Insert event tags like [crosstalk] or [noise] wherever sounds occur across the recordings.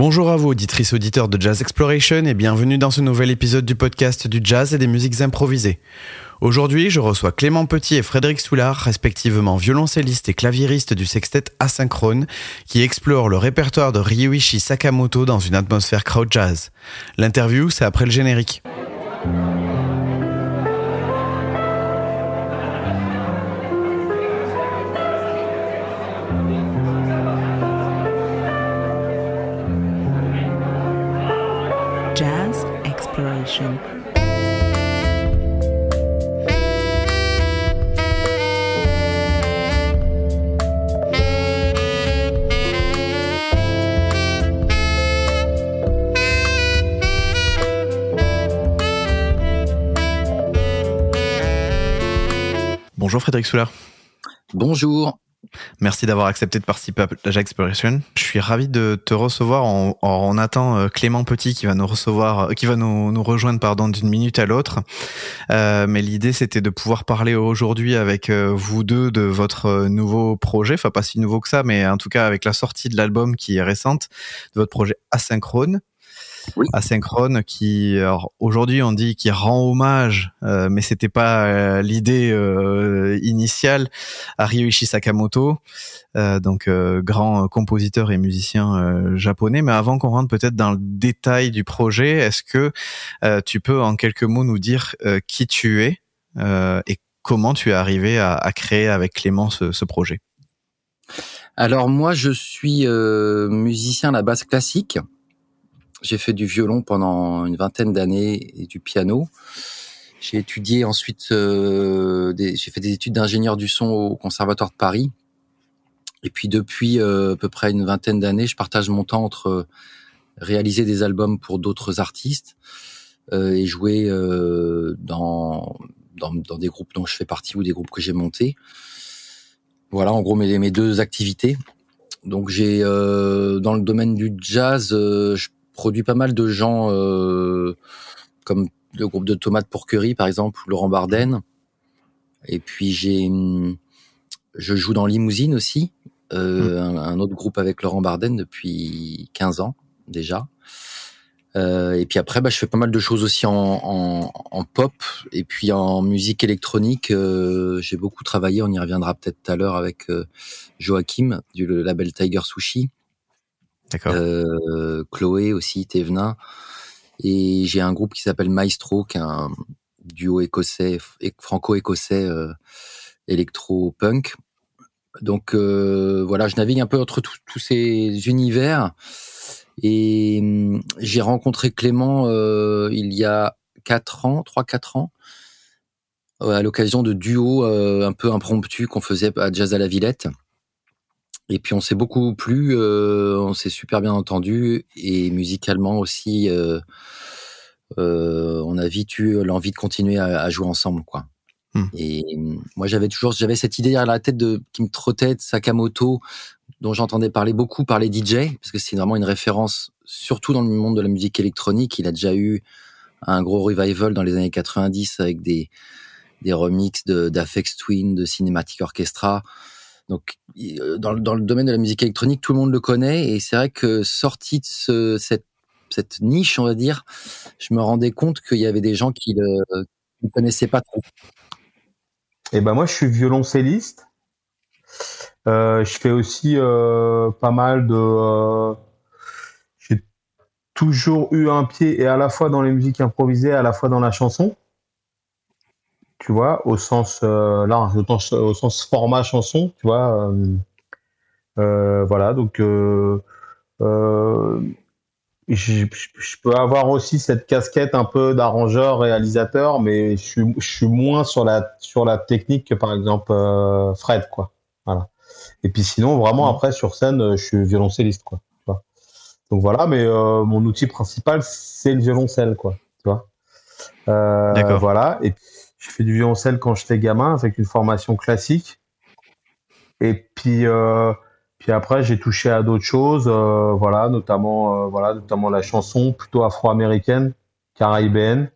Bonjour à vous, auditrices auditeurs de Jazz Exploration, et bienvenue dans ce nouvel épisode du podcast du jazz et des musiques improvisées. Aujourd'hui, je reçois Clément Petit et Frédéric Soulard, respectivement violoncelliste et claviériste du sextet Asynchrone, qui explorent le répertoire de Ryuichi Sakamoto dans une atmosphère crowd jazz. L'interview, c'est après le générique. Bonjour Frédéric Soulard. Bonjour. Merci d'avoir accepté de participer à Jazz Exploration. Je suis ravi de te recevoir. On, on attend euh, Clément Petit qui va nous recevoir, euh, qui va nous, nous rejoindre pardon d'une minute à l'autre. Euh, mais l'idée c'était de pouvoir parler aujourd'hui avec vous deux de votre nouveau projet. Enfin pas si nouveau que ça, mais en tout cas avec la sortie de l'album qui est récente, de votre projet Asynchrone. Oui. Asynchrone qui alors aujourd'hui on dit qu'il rend hommage euh, mais c'était pas euh, l'idée euh, initiale à Ryuichi Sakamoto euh, donc euh, grand compositeur et musicien euh, japonais. Mais avant qu'on rentre peut-être dans le détail du projet est-ce que tu peux en quelques mots nous dire qui tu es et comment tu es arrivé à, à créer avec Clément ce, ce, projet? Alors moi je suis musicien à la basse classique j'ai fait du violon pendant une vingtaine d'années et du piano. J'ai étudié ensuite, euh, j'ai fait des études d'ingénieur du son au Conservatoire de Paris. Et puis depuis euh, à peu près une vingtaine d'années, je partage mon temps entre euh, réaliser des albums pour d'autres artistes euh, et jouer euh, dans, dans, dans des groupes dont je fais partie ou des groupes que j'ai montés. Voilà, en gros mes, mes deux activités. Donc j'ai dans le domaine du jazz, je produit pas mal de gens euh, comme le groupe de tomates pour curry par exemple, Laurent Barden. Et puis j'ai, je joue dans Limousine aussi, euh, mmh. un, un, autre groupe avec Laurent Barden depuis 15 ans déjà. Euh, et puis après, bah, je fais pas mal de choses aussi en, en, en pop et puis en musique électronique. Euh, j'ai beaucoup travaillé, on y reviendra peut-être tout à l'heure avec Joachim du label Tiger Sushi. Euh, Chloé aussi, Thévenin. Et j'ai un groupe qui s'appelle Maestro, qui est un duo écossais, franco-écossais, euh, électro-punk. Donc euh, voilà, je navigue un peu entre tous ces univers. Et hum, j'ai rencontré Clément euh, il y a quatre ans, trois quatre ans, à l'occasion de duos un peu impromptus qu'on faisait à Jazz à la Villette. Et puis on s'est beaucoup plu, euh, on s'est super bien entendu et musicalement aussi, euh, euh, on a vite eu l'envie de continuer à, à, jouer ensemble, quoi. Hmm. Et moi j'avais toujours, j'avais cette idée à la tête de qui me trottait de Sakamoto, dont j'entendais parler beaucoup par les DJ, parce que c'est vraiment une référence, surtout dans le monde de la musique électronique. Il a déjà eu un gros revival dans les années 90 avec des des remixes de d'Afex Twin, de Cinematic Orchestra. Donc, dans, dans, le domaine de la musique électronique, tout le monde le connaît, et c'est vrai que sorti de ce, cette, niche, on va dire, je me rendais compte qu'il y avait des gens qui le, ne connaissaient pas trop. Et ben moi, je suis violoncelliste. Euh, je fais aussi euh, pas mal de. Euh, J'ai toujours eu un pied et à la fois dans les musiques improvisées, à la fois dans la chanson tu vois, au sens euh, là, au sens, au sens format chanson, tu vois. Euh, euh, voilà, donc je, je, peux avoir aussi cette casquette un peu d'arrangeur, réalisateur, mais je suis, je suis moins sur la sur la technique que par exemple Fred, quoi. Voilà. Et puis sinon, vraiment Mmh. après sur scène, je suis violoncelliste, quoi. Donc voilà, mais mon outil principal c'est le violoncelle, quoi. Tu vois. D'accord. Voilà. Et puis j'ai fait du violoncelle quand j'étais gamin avec une formation classique. Et puis, euh, puis après, j'ai touché à d'autres choses, euh, voilà, notamment, euh, voilà, notamment la chanson plutôt afro-américaine, caribéenne.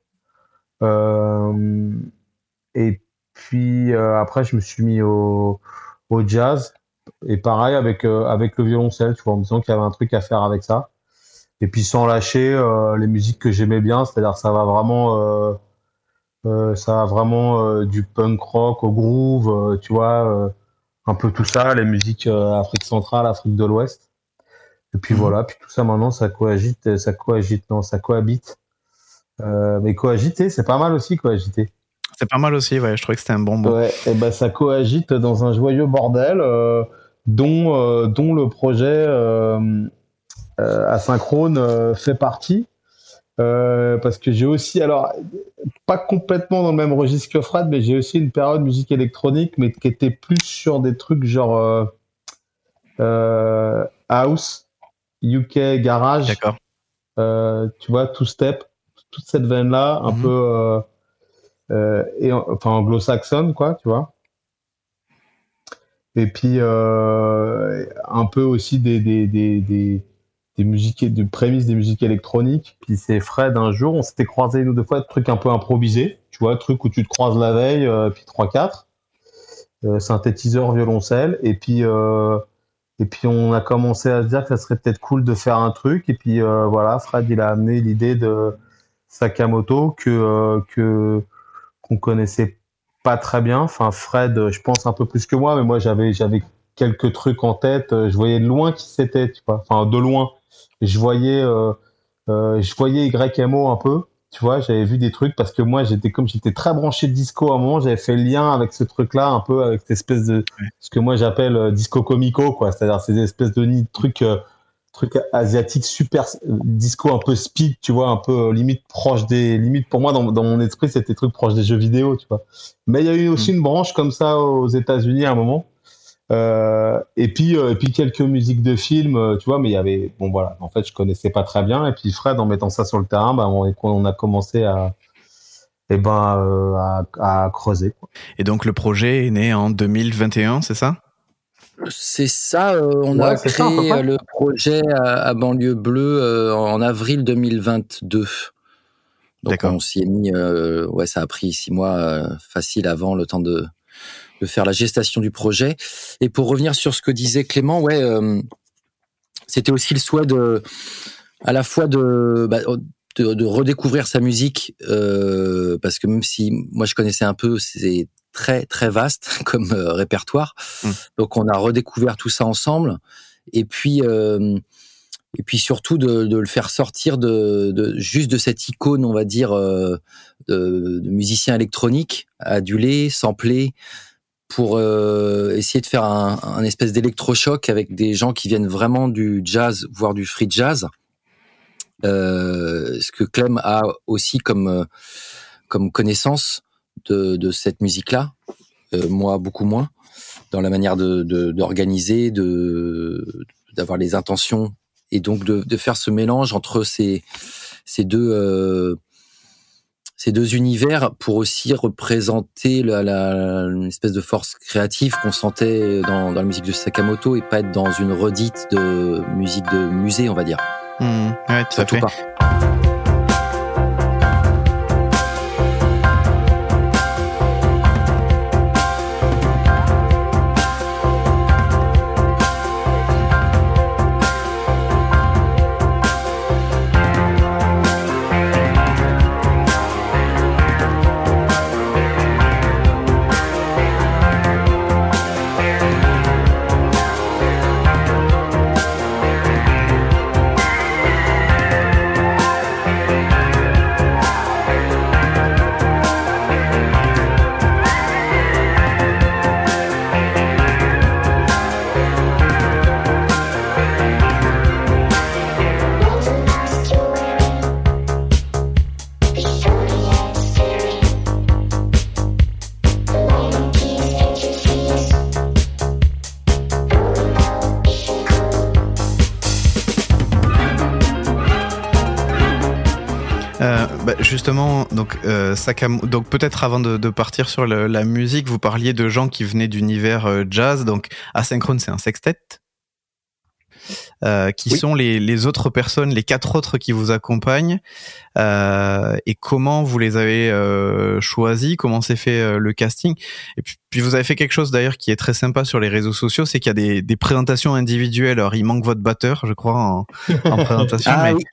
Euh, et puis après, je me suis mis au, au jazz. Et pareil avec avec le violoncelle, tu vois, en me disant qu'il y avait un truc à faire avec ça. et puis sans lâcher euh, les musiques que j'aimais bien, c'est-à-dire ça va vraiment, euh, euh, ça va vraiment du punk rock au groove, tu vois, un peu tout ça, les musiques Afrique centrale, Afrique de l'Ouest. Et puis mhm. voilà, puis tout ça maintenant, ça coagite, ça coagite, non, ça cohabite. mais coagiter, c'est pas mal aussi, coagiter. C'est pas mal aussi, ouais. Je trouvais que c'était un bon mot. Ouais, et ben ça coagite dans un joyeux bordel, dont dont le projet euh, asynchrone euh, fait partie. Euh, parce que j'ai aussi, alors, pas complètement dans le même registre que Fred, mais j'ai aussi une période musique électronique, mais qui était plus sur des trucs genre house, UK, garage. D'accord. tu vois, two step, toute cette veine-là, un mhm. peu, et, enfin, anglo-saxonne, quoi, tu vois. Et puis, un peu aussi des, des, des des musiques, de prémices des musiques électroniques. Puis c'est Fred un jour, on s'était croisé une ou deux fois, de trucs un peu improvisés, tu vois, truc où tu te croises la veille, euh, puis 3-4, euh, synthétiseur, violoncelle, et puis euh, et puis on a commencé à se dire que ça serait peut-être cool de faire un truc, et puis voilà, Fred il a amené l'idée de Sakamoto que que qu'on connaissait pas très bien. Enfin Fred, je pense un peu plus que moi, mais moi j'avais j'avais quelques trucs en tête. Je voyais de loin qui c'était, tu vois, enfin de loin je voyais, euh, euh, je voyais YMO un peu. Tu vois, j'avais vu des trucs parce que moi, j'étais comme j'étais très branché de disco à un moment, j'avais fait le lien avec ce truc-là, un peu avec cette espèce de ce que moi j'appelle euh, disco comico, quoi. C'est-à-dire ces espèces de trucs trucs asiatiques super disco un peu speed tu vois un peu limite proche des limites pour moi dans, dans mon esprit c'était trucs proches des jeux vidéo tu vois mais il y a eu aussi mm. une branche comme ça aux États-Unis à un moment euh, et puis euh, et puis quelques musiques de films, euh, tu vois, mais il y avait bon voilà, en fait je connaissais pas très bien et puis Fred en mettant ça sur le terrain, bah, on, on a commencé à et eh ben à, à, creuser. Quoi. Et donc le projet est né en 2021, c'est ça? C'est ça. on a créé le projet à, banlieue bleue en avril 2022. Donc on s'y est mis. ouais, ça a pris six mois facile avant le temps de de faire la gestation du projet. Et pour revenir sur ce que disait Clément, ouais, euh, c'était aussi le souhait de, à la fois de, bah, de, redécouvrir sa musique, euh, parce que même si moi je connaissais un peu, c'est très très vaste [laughs] comme euh, répertoire. Mmh. Donc on a redécouvert tout ça ensemble. Et puis et puis surtout de, de, le faire sortir de, de, juste de cette icône, on va dire, de, de musicien électronique, adulé, samplé, pour euh, essayer de faire un, un espèce d'électrochoc avec des gens qui viennent vraiment du jazz, voire du free jazz. Euh, ce que Clem a aussi comme euh, comme connaissance de, de cette musique-là, euh, moi beaucoup moins, dans la manière d'organiser, de d'avoir les intentions et donc de, de, faire ce mélange entre ces ces deux euh, ces deux univers pour aussi représenter la, la, une espèce de force créative qu'on sentait dans, dans, la musique de Sakamoto et pas être dans une redite de musique de musée, on va dire. Mmh, ouais, tout à fait. Justement, donc, euh, donc peut-être avant de, partir sur la musique, vous parliez de gens qui venaient d'univers euh, jazz. Donc, Asynchrone, c'est un sextet. Euh, qui sont les, autres personnes, les quatre autres qui vous accompagnent, et comment vous les avez choisis, comment s'est fait le casting? Et puis, vous avez fait quelque chose d'ailleurs qui est très sympa sur les réseaux sociaux, c'est qu'il y a des, présentations individuelles. Alors il manque votre batteur, je crois, en, [laughs] présentation. ah, mais... oui.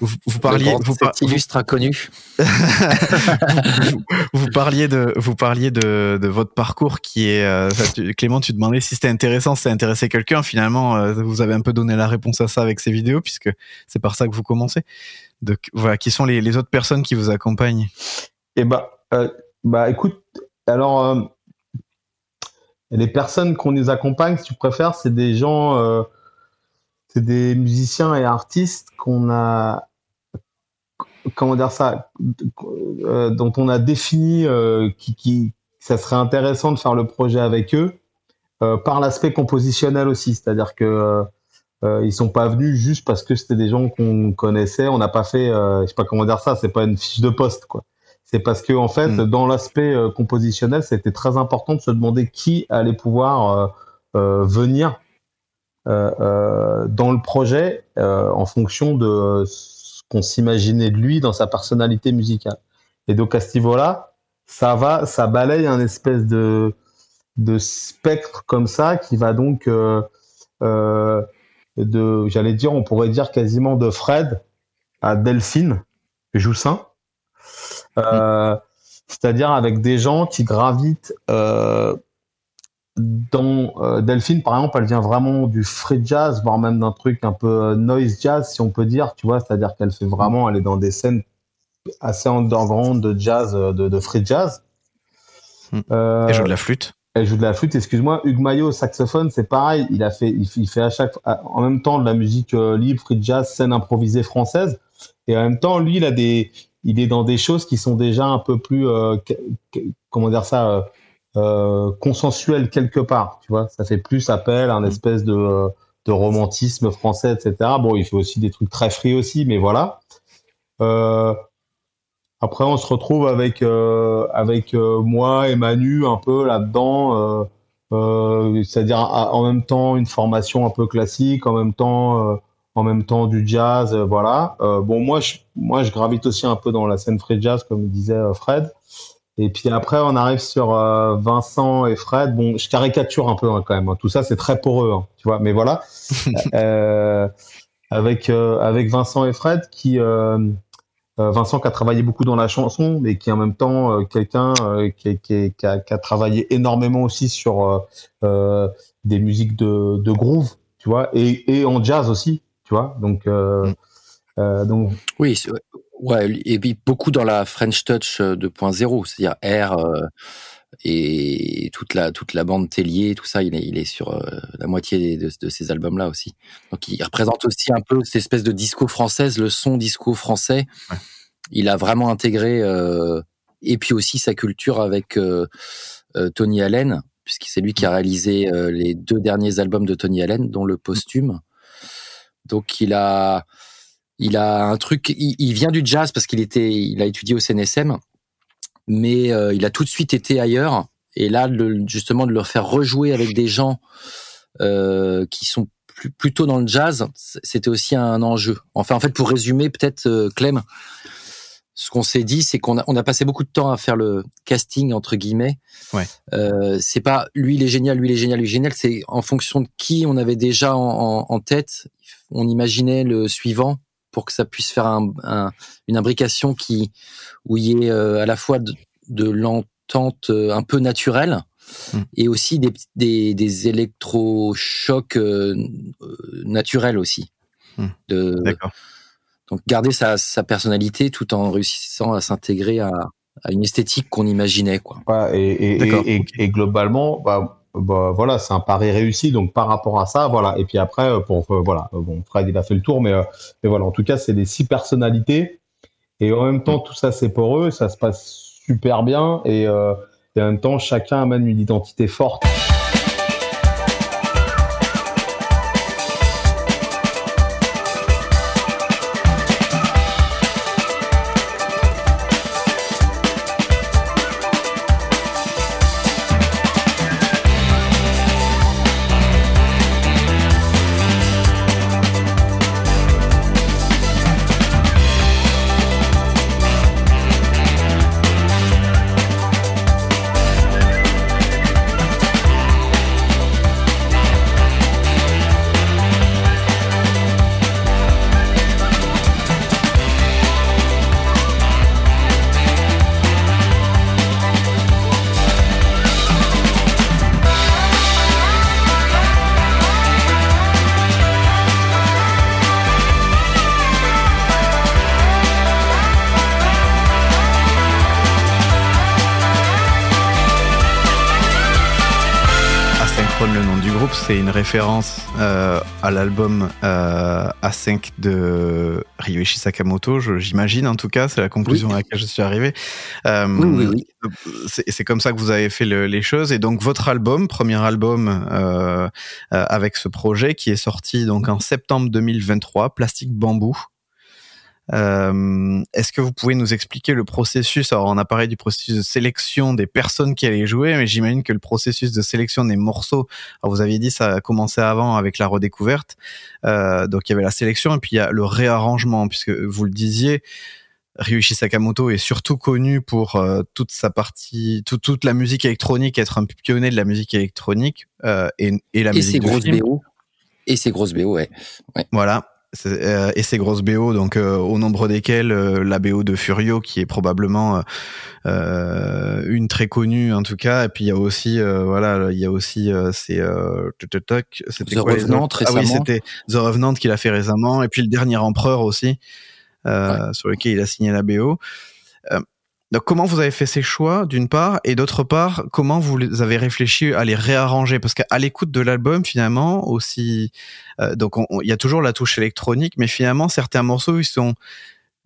Vous, vous parliez, grand- vous, par- cet illustre inconnu. [laughs] vous, vous parliez de, vous parliez de, de votre parcours qui est, euh, tu- Clément, tu demandais si c'était intéressant, si ça intéressait quelqu'un. Finalement, euh, vous avez un peu donné la réponse à ça avec ces vidéos, puisque c'est par ça que vous commencez. De, voilà, qui sont les, les autres personnes qui vous accompagnent Et bah, euh, bah, écoute, alors, euh, les personnes qu'on nous accompagne, si tu préfères, c'est des gens, euh, c'est des musiciens et artistes qu'on a, comment dire ça, euh, dont on a défini euh, qui, qui, ça serait intéressant de faire le projet avec eux euh, par l'aspect compositionnel aussi, c'est-à-dire que euh, ils sont pas venus juste parce que c'était des gens qu'on connaissait, on n'a pas fait, je sais pas comment dire ça, c'est pas une fiche de poste quoi. C'est parce que en fait, Mm. dans l'aspect compositionnel, c'était très important de se demander qui allait pouvoir venir dans le projet euh, en fonction de ce qu'on s'imaginait de lui dans sa personnalité musicale. Et donc à ce niveau-là, ça va, ça balaye un espèce de de spectre comme ça qui va donc euh, euh, de, j'allais dire, on pourrait dire quasiment de Fred à Delphine Joussin. Euh, C'est-à-dire avec des gens qui gravitent euh, dans euh, Delphine, par exemple, elle vient vraiment du free jazz, voire même d'un truc un peu euh, noise jazz, si on peut dire, tu vois, c'est-à-dire qu'elle fait vraiment, elle est dans des scènes assez underground de jazz, euh, de, de free jazz. Mm. Euh, et joue de la flûte. elle joue de la flûte, excuse-moi. Hugues Maillot, saxophone, c'est pareil. Il a fait, il, fait- il fait à chaque, à- en même temps de la musique euh, libre, free jazz, scène improvisée française. Et en même temps, lui, il a des, il est dans des choses qui sont déjà un peu plus, comment dire ça, euh, consensuelles quelque part. Tu vois, ça fait plus appel à un espèce de, euh, de romantisme français, etc. Bon, il fait aussi des trucs très free aussi, mais voilà. Euh, après, on se retrouve avec euh, avec moi et Manu un peu là-dedans, c'est-à-dire à- en même temps une formation un peu classique, en même temps en même temps du jazz, voilà. Bon, moi je moi je gravite aussi un peu dans la scène free jazz comme disait Fred. Et puis après, on arrive sur euh, Vincent et Fred. Bon, je caricature un peu hein, quand même. hein. Tout ça, c'est très poreux, hein, tu vois. Mais voilà, [laughs] Euh, avec euh, avec Vincent et Fred qui Vincent qui a travaillé beaucoup dans la chanson, mais qui est en même temps euh, quelqu'un euh, qui, qui, qui, a, qui a travaillé énormément aussi sur euh, euh, des musiques de, de groove, tu vois, et, et en jazz aussi, tu vois. Donc, euh, Mm. euh, donc Oui, c'est- ouais, et puis beaucoup dans la French Touch euh, 2.0, c'est-à-dire R euh, et toute la toute la bande Tellier, tout ça, il est, il est sur euh, la moitié de, de ces albums-là aussi. Donc il représente aussi un peu cette espèce de disco française, le son disco français. Ouais. Il a vraiment intégré euh, et puis aussi sa culture avec euh, euh, Tony Allen, puisque c'est lui qui a réalisé euh, les deux derniers albums de Tony Allen, dont le posthume. Donc il a il a un truc, il, il vient du jazz parce qu'il était, il a étudié au CNSM, mais euh, il a tout de suite été ailleurs. Et là, le, justement, de le faire rejouer avec des gens euh, qui sont plus, plutôt dans le jazz, c'était aussi un enjeu. Enfin, en fait, pour résumer, peut-être, euh, Clem, ce qu'on s'est dit, c'est qu'on a, on a passé beaucoup de temps à faire le casting entre guillemets. Ouais. Euh, c'est pas lui il est génial, lui il est génial, lui il est génial. C'est en fonction de qui on avait déjà en, en, en tête. On imaginait le suivant pour que ça puisse faire un, un, une imbrication qui où il y ait euh, à la fois de, de l'entente euh, un peu naturelle Mm. et aussi des, des, des électrochocs euh, naturels aussi. Mm. De, D'accord. donc garder sa, sa personnalité tout en réussissant à s'intégrer à, à une esthétique qu'on imaginait quoi. voilà, et, et, et, D'accord, et, ok. et globalement, bah, bah, voilà, c'est un pari réussi. Donc par rapport à ça, voilà. Et puis après, euh, pour euh, voilà, bon, Fred il a fait le tour, mais, euh, voilà, en tout cas, c'est les six personnalités. Et en même temps, tout ça c'est poreux, ça se passe super bien. Et en même temps, chacun amène une identité forte. Référence euh, à l'album euh, A5 de Ryuichi Sakamoto, j'imagine en tout cas, c'est la conclusion Oui. à laquelle je suis arrivé. Euh, Oui, oui, oui. C'est comme ça que vous avez fait le- les choses. Et donc votre album, premier album euh, avec ce projet qui est sorti donc en septembre 2023, Plastique Bambou. Euh, Est-ce que vous pouvez nous expliquer le processus? Alors, on a parlé du processus de sélection des personnes qui allaient jouer, mais j'imagine que le processus de sélection des morceaux, alors vous aviez dit ça a commencé avant avec la redécouverte. Euh, donc, il y avait la sélection et puis il y a le réarrangement, puisque vous le disiez, Ryuichi Sakamoto est surtout connu pour euh, toute sa partie, tout- toute la musique électronique, être un pionnier de la musique électronique euh, et, et la Et musique ses de grosses film. BO. Et ses grosses BO, ouais. Voilà. Euh, et ces grosses BO, donc euh, au nombre desquelles euh, la BO de Furio, qui est probablement euh, euh, une très connue en tout cas. Et puis il y a aussi, euh, voilà, il y a aussi euh, c'est euh, c'était The quoi Revenant, Ah oui, c'était The Revenant qu'il a fait récemment. Et puis le dernier Empereur aussi, euh, sur lequel il a signé la BO. Donc comment vous avez fait ces choix d'une part et d'autre part comment vous avez réfléchi à les réarranger? Parce qu'à l'écoute de l'album finalement aussi euh, donc on- on- il y a toujours la touche électronique mais finalement certains morceaux ils sont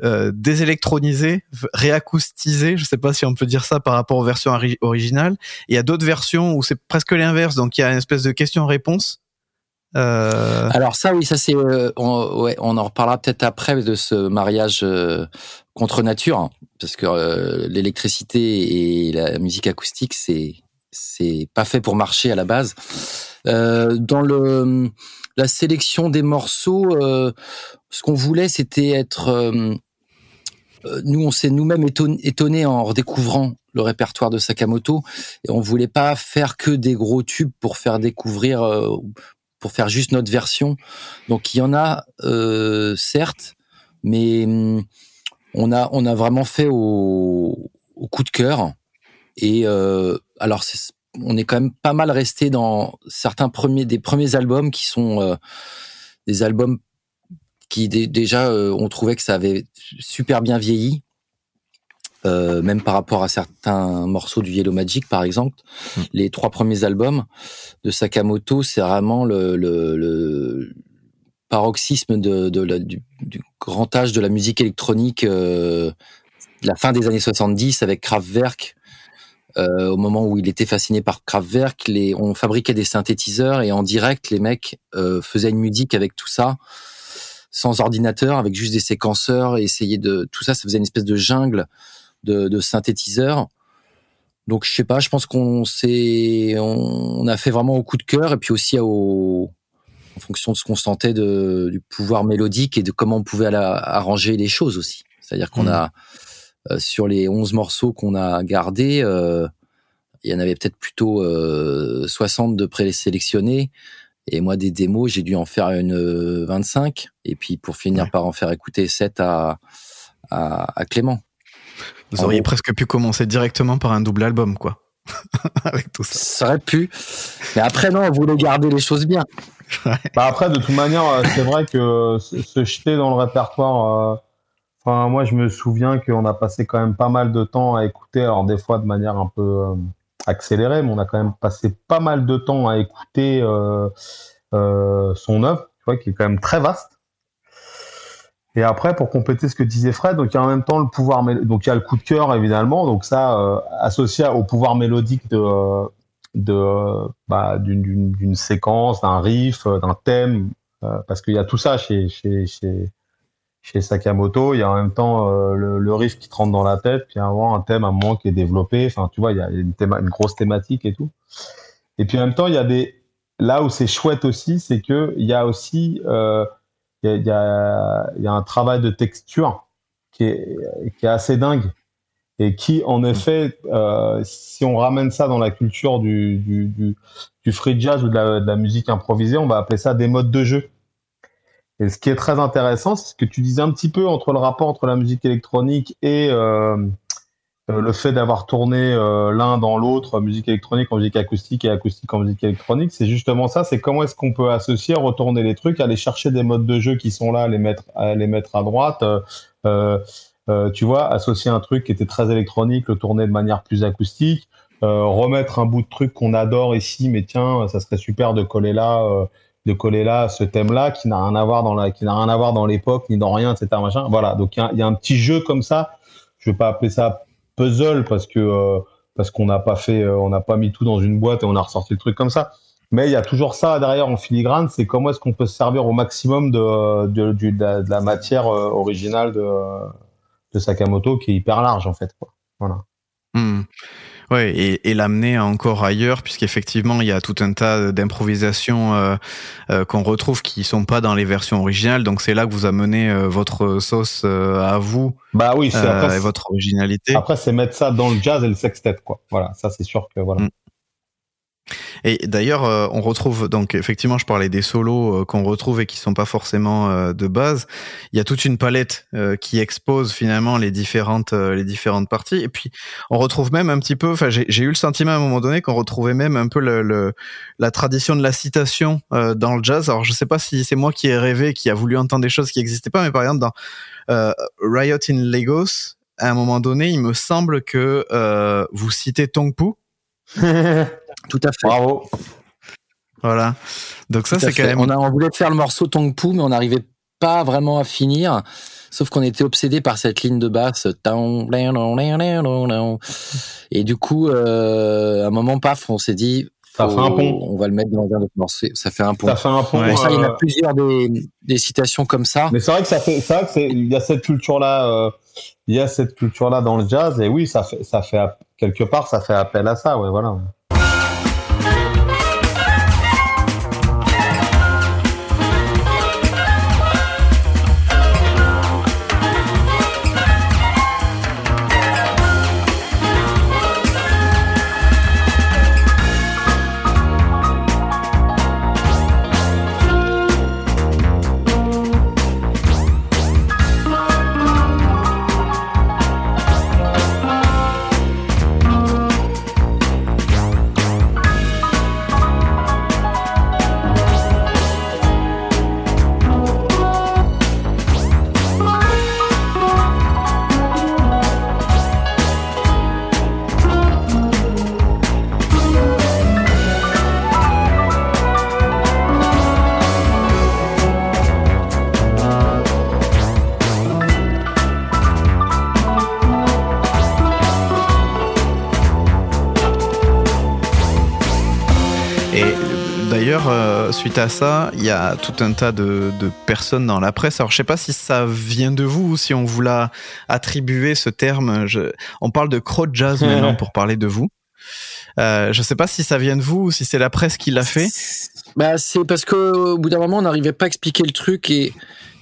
euh, désélectronisés, réacoustisés, je sais pas si on peut dire ça par rapport aux versions ori- originales. Il y a d'autres versions où c'est presque l'inverse, donc il y a une espèce de question-réponse. Euh, Alors ça, oui, ça c'est, euh, on, on en reparlera peut-être après de ce mariage euh, contre nature, hein, parce que l'électricité et la musique acoustique, c'est c'est pas fait pour marcher à la base. Dans le la sélection des morceaux, ce qu'on voulait, c'était être nous, on s'est nous-mêmes éton- étonnés en redécouvrant le répertoire de Sakamoto, et on voulait pas faire que des gros tubes pour faire découvrir pour faire juste notre version. Donc il y en a euh, certes, mais hum, on a on a vraiment fait au, coup de cœur. Et euh, alors on est quand même pas mal resté dans certains premiers des premiers albums qui sont euh, des albums qui dé- déjà on trouvait que ça avait super bien vieilli. Euh, même par rapport à certains morceaux du Yellow Magic, par exemple, Mm. les trois premiers albums de Sakamoto, c'est vraiment le, le, le paroxysme de, de la- du, du grand âge de la musique électronique, euh, la fin des années 70 avec Kraftwerk. Euh, au moment où il était fasciné par Kraftwerk, les, on fabriquait des synthétiseurs et en direct, les mecs euh, faisaient une musique avec tout ça, sans ordinateur, avec juste des séquenceurs, et essayer de tout ça, ça faisait une espèce de jungle de, de synthétiseurs. Donc je sais pas, je pense qu'on s'est, on a fait vraiment au coup de cœur et puis aussi au, en fonction de ce qu'on sentait de, du pouvoir mélodique et de comment on pouvait la- arranger les choses aussi. C'est-à-dire qu'on Mhm. a euh, sur les 11 morceaux qu'on a gardés, euh, il y en avait peut-être plutôt euh, 60 de présélectionnés. Et moi, des démos, j'ai dû en faire une euh, 25. Et puis, pour finir Ouais. par en faire écouter 7 à, à, à Clément. Vous en auriez gros. presque pu commencer directement par un double album, quoi. [laughs] Avec tout ça. Ça aurait pu. Mais après, non, on voulait garder les choses bien. Bah après, de toute manière, euh, c'est vrai que euh, se jeter dans le répertoire. euh, Enfin, moi, je me souviens qu'on a passé quand même pas mal de temps à écouter. Alors des fois de manière un peu euh, accélérée, mais on a quand même passé pas mal de temps à écouter euh, euh, son œuvre, tu vois, qui est quand même très vaste. Et après, pour compléter ce que disait Fred, donc il y a en même temps le pouvoir, donc il y a le coup de cœur évidemment, donc ça euh, associé au pouvoir mélodique de euh, de euh, bah, d'une- séquence, d'un riff, euh, d'un thème, euh, parce qu'il y a tout ça chez chez chez chez Sakamoto. Il y a en même temps le, riff qui te rentre dans la tête, puis avoir un thème à un moment qui est développé. Enfin, tu vois, il y a une, théma- une grosse thématique et tout. Et puis en même temps, il y a des là où c'est chouette aussi, c'est que il y a aussi euh, il y a, il y, a, il y a un travail de texture qui est qui est assez dingue et qui en effet euh, si on ramène ça dans la culture du du, du, du free jazz ou de la, de la musique improvisée on va appeler ça des modes de jeu. Et ce qui est très intéressant c'est ce que tu disais un petit peu entre le rapport entre la musique électronique et euh, le fait d'avoir tourné euh, l'un dans l'autre, musique électronique en musique acoustique et acoustique en musique électronique, c'est justement ça. C'est comment est-ce qu'on peut associer, retourner les trucs, aller chercher des modes de jeu qui sont là, les mettre, à les mettre à droite. Euh, euh, euh, tu vois, associer un truc qui était très électronique, le tourner de manière plus acoustique. remettre un bout de truc qu'on adore ici, mais tiens, ça serait super de coller là, de coller là ce thème-là qui n'a rien à voir dans la, qui n'a rien à voir dans l'époque ni dans rien, etc. Machin. Voilà. Donc il y, y a, un petit jeu comme ça. Je vais pas appeler ça puzzle parce que parce qu'on n'a pas fait, on n'a pas mis tout dans une boîte et on a ressorti le truc comme ça. Mais il y a toujours ça derrière en filigrane, c'est comment est-ce qu'on peut se servir au maximum de, de, de, la matière euh, originale de, Sakamoto qui est hyper large en fait. Quoi. Voilà. Mmh. Ouais, et, et l'amener encore ailleurs, puisqu'effectivement il y a tout un tas d'improvisations euh, euh, qu'on retrouve qui sont pas dans les versions originales. Donc c'est là que vous amenez euh, votre sauce à vous. Bah oui, c'est après, et votre originalité. Après, c'est mettre ça dans le jazz et le sextet, quoi. Voilà, ça c'est sûr que voilà. Mmh. Et d'ailleurs, euh, on retrouve donc effectivement, je parlais des solos euh, qu'on retrouve et qui sont pas forcément euh, de base. Il y a toute une palette qui expose finalement les différentes les différentes parties. Et puis on retrouve même un petit peu. Enfin, j'ai eu le sentiment à un moment donné qu'on retrouvait même un peu le, le, la tradition de la citation dans le jazz. Alors je sais pas si c'est moi qui ai rêvé, qui a voulu entendre des choses qui n'existaient pas, mais par exemple dans Riot in Lagos, à un moment donné, il me semble que vous citez Tongpu. [laughs] Tout à fait. Bravo. Voilà. Donc ça, c'est quand même. On, a, on voulait faire le morceau Tongpu, mais on n'arrivait pas vraiment à finir. Sauf qu'on était obsédé par cette ligne de basse. Et du coup, euh, à un moment, paf, on s'est dit. Ça fait un pont. On va le mettre dans un autre morceau. Ça fait un pont. Ça fait un pont. Bon, ça, il y en a euh, plusieurs des, des citations comme ça. Mais c'est vrai que ça fait, c'est vrai que c'est, il y a cette culture-là, euh, il y a cette culture-là dans le jazz, et oui, ça fait, ça fait, quelque part, ça fait appel à ça, ouais, voilà. Suite à ça, il y a tout un tas de, de, personnes dans la presse. Alors, je sais pas si ça vient de vous ou si on vous l'a attribué ce terme. Je, on parle de crowd jazz [laughs] maintenant pour parler de vous. Euh, je sais pas si ça vient de vous ou si c'est la presse qui l'a fait. Bah, c'est parce qu'au bout d'un moment, on n'arrivait pas à expliquer le truc et,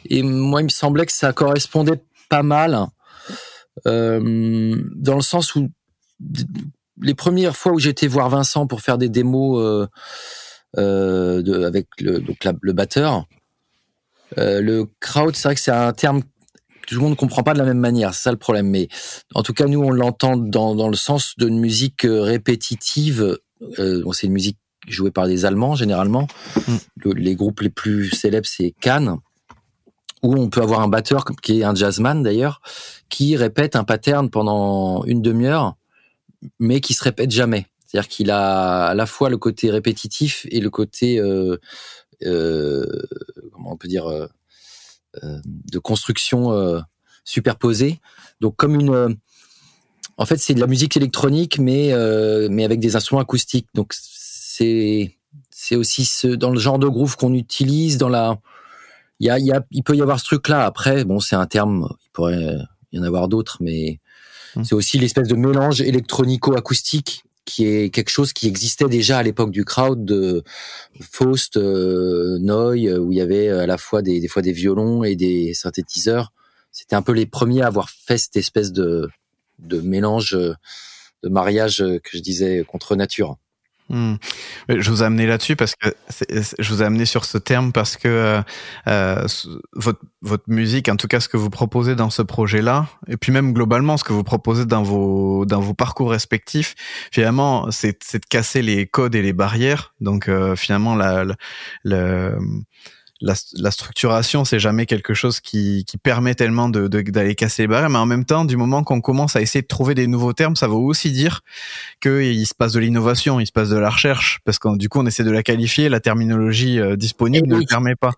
et moi, il me semblait que ça correspondait pas mal. Euh, dans le sens où les premières fois où j'étais voir Vincent pour faire des démos euh, euh, de, avec le, donc la, le batteur. Euh, le crowd, c'est vrai que c'est un terme que tout le monde ne comprend pas de la même manière, c'est ça le problème. Mais en tout cas, nous, on l'entend dans, dans le sens d'une musique euh, répétitive. Euh, bon, c'est une musique jouée par des Allemands généralement. Mm. Le, les groupes les plus célèbres, c'est Cannes où on peut avoir un batteur qui est un jazzman d'ailleurs, qui répète un pattern pendant une demi-heure, mais qui se répète jamais. C'est-à-dire qu'il a à la fois le côté répétitif et le côté, euh, euh, comment on peut dire, euh, euh de construction euh, superposée. Donc comme une, en fait, c'est de la musique électronique, mais mais avec des instruments acoustiques. Donc c'est c'est aussi ce, dans le genre de groove qu'on utilise dans la il y a, y a il peut y avoir ce truc là après bon c'est un terme il pourrait y en avoir d'autres mais mmh. c'est aussi l'espèce de mélange électronico acoustique qui est quelque chose qui existait déjà à l'époque du crowd de Faust, euh, Noy, euh, où il y avait à la fois des, des fois des violons et des synthétiseurs. C'était un peu les premiers à avoir fait cette espèce de, de mélange, de mariage que je disais contre nature. Hmm. Je vous ai amené là-dessus parce que je vous ai amené sur ce terme parce que euh, euh, votre votre musique, en tout cas ce que vous proposez dans ce projet-là, et puis même globalement ce que vous proposez dans vos dans vos parcours respectifs, finalement c'est de casser les codes et les barrières. Donc euh, finalement la, la, la, la structuration, c'est jamais quelque chose qui, qui permet tellement de, de- d'aller casser les barrières. Mais en même temps, du moment qu'on commence à essayer de trouver des nouveaux termes, ça veut aussi dire qu'il se passe de l'innovation, il se passe de la recherche, parce que du coup, on essaie de la qualifier. La terminologie euh, disponible Et ne le permet pas.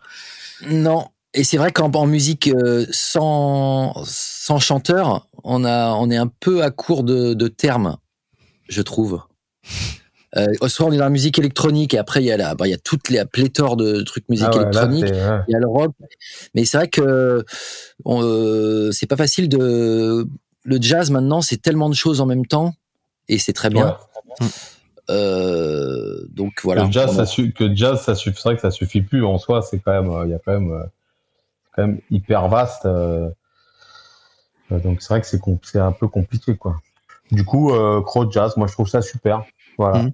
Non. Et c'est vrai qu'en en musique euh, sans, sans chanteur, on, a, on est un peu à court de, de termes, je trouve. Euh, soit on est dans la musique électronique et après il y a la, bah, il y a toute la pléthore de trucs musique Ah ouais, électronique. il y a le rock. Mais c'est vrai que euh, c'est pas facile de. Le jazz maintenant, c'est tellement de choses en même temps et c'est très bien. Ouais. Euh, donc voilà. Que jazz, On ça su- que jazz, ça suffit. C'est vrai que ça suffit plus en soi. C'est quand même, euh, il y a quand même, quand même hyper vaste. donc c'est vrai que c'est un peu compliqué quoi. Du coup, euh, jazz, moi je trouve ça super. Voilà. Mhm.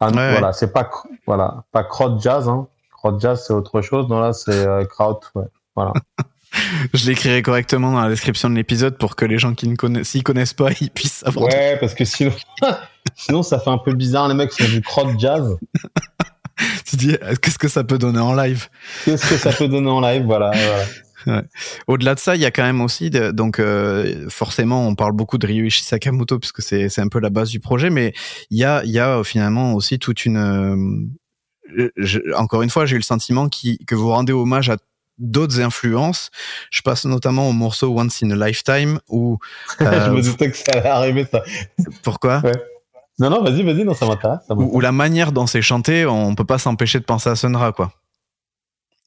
Ah, Ouais, voilà, c'est pas voilà, pas crowd jazz. Hein. Crowd jazz c'est autre chose. Non là c'est euh, crowd. Ouais. Voilà. [laughs] Je l'écrirai correctement dans la description de l'épisode pour que les gens qui ne connaissent, s'y connaissent pas, [laughs] ils puissent savoir. Ouais, parce que sinon, [laughs] sinon ça fait un peu bizarre. Les mecs font du crowd jazz. Tu dis, euh, qu'est-ce que ça peut donner en live? Qu'est-ce que ça peut donner en live? Voilà. voilà. Au-delà de ça, il y a quand même aussi, de- donc euh, forcément, on parle beaucoup de Ryuichi Sakamoto puisque c'est c'est un peu la base du projet, mais il y a il y a euh, finalement aussi toute une. euh, je- encore une fois, j'ai eu le sentiment qui, que vous rendez hommage à d'autres influences. Je passe notamment au morceau Once in a Lifetime où [laughs] je me doutais que ça allait arriver ça. pourquoi? Non non, vas-y, vas-y, non ça m'intéresse. où la manière dont c'est chanté, on peut pas s'empêcher de penser à Sun Ra quoi.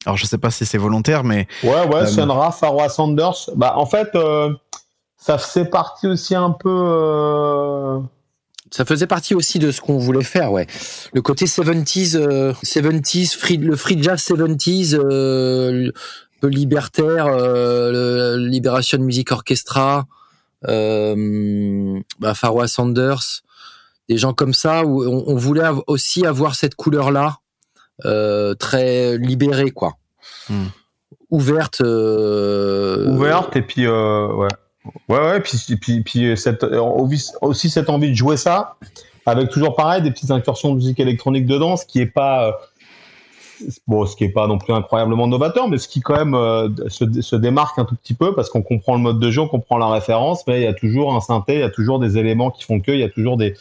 Alors je sais pas si c'est volontaire, mais Ouais, ouais, Euh, Sun Ra, Pharoah Sanders. Bah, en fait, euh, ça faisait partie aussi un peu. euh, Ça faisait partie aussi de ce qu'on voulait faire, ouais. Le côté 70s, euh, 70s, free, le free jazz 70s, euh, un peu libertaire, euh, le Liberation Music Orchestra, euh, bah, Pharoah Sanders, des gens comme ça où on, on voulait av- aussi avoir cette couleur-là, très libérée, quoi. Hmm. Ouverte. euh, ouverte et puis euh, ouais ouais ouais puis puis puis, cette euh, aussi- cette envie de jouer ça avec toujours pareil des petites incursions de musique électronique dedans ce qui est pas euh, bon ce qui est pas non plus incroyablement novateur mais ce qui quand même euh, se, se démarque un tout petit peu parce qu'on comprend le mode de jeu on comprend la référence mais il y a toujours un synthé il y a toujours des éléments qui font que il y a toujours des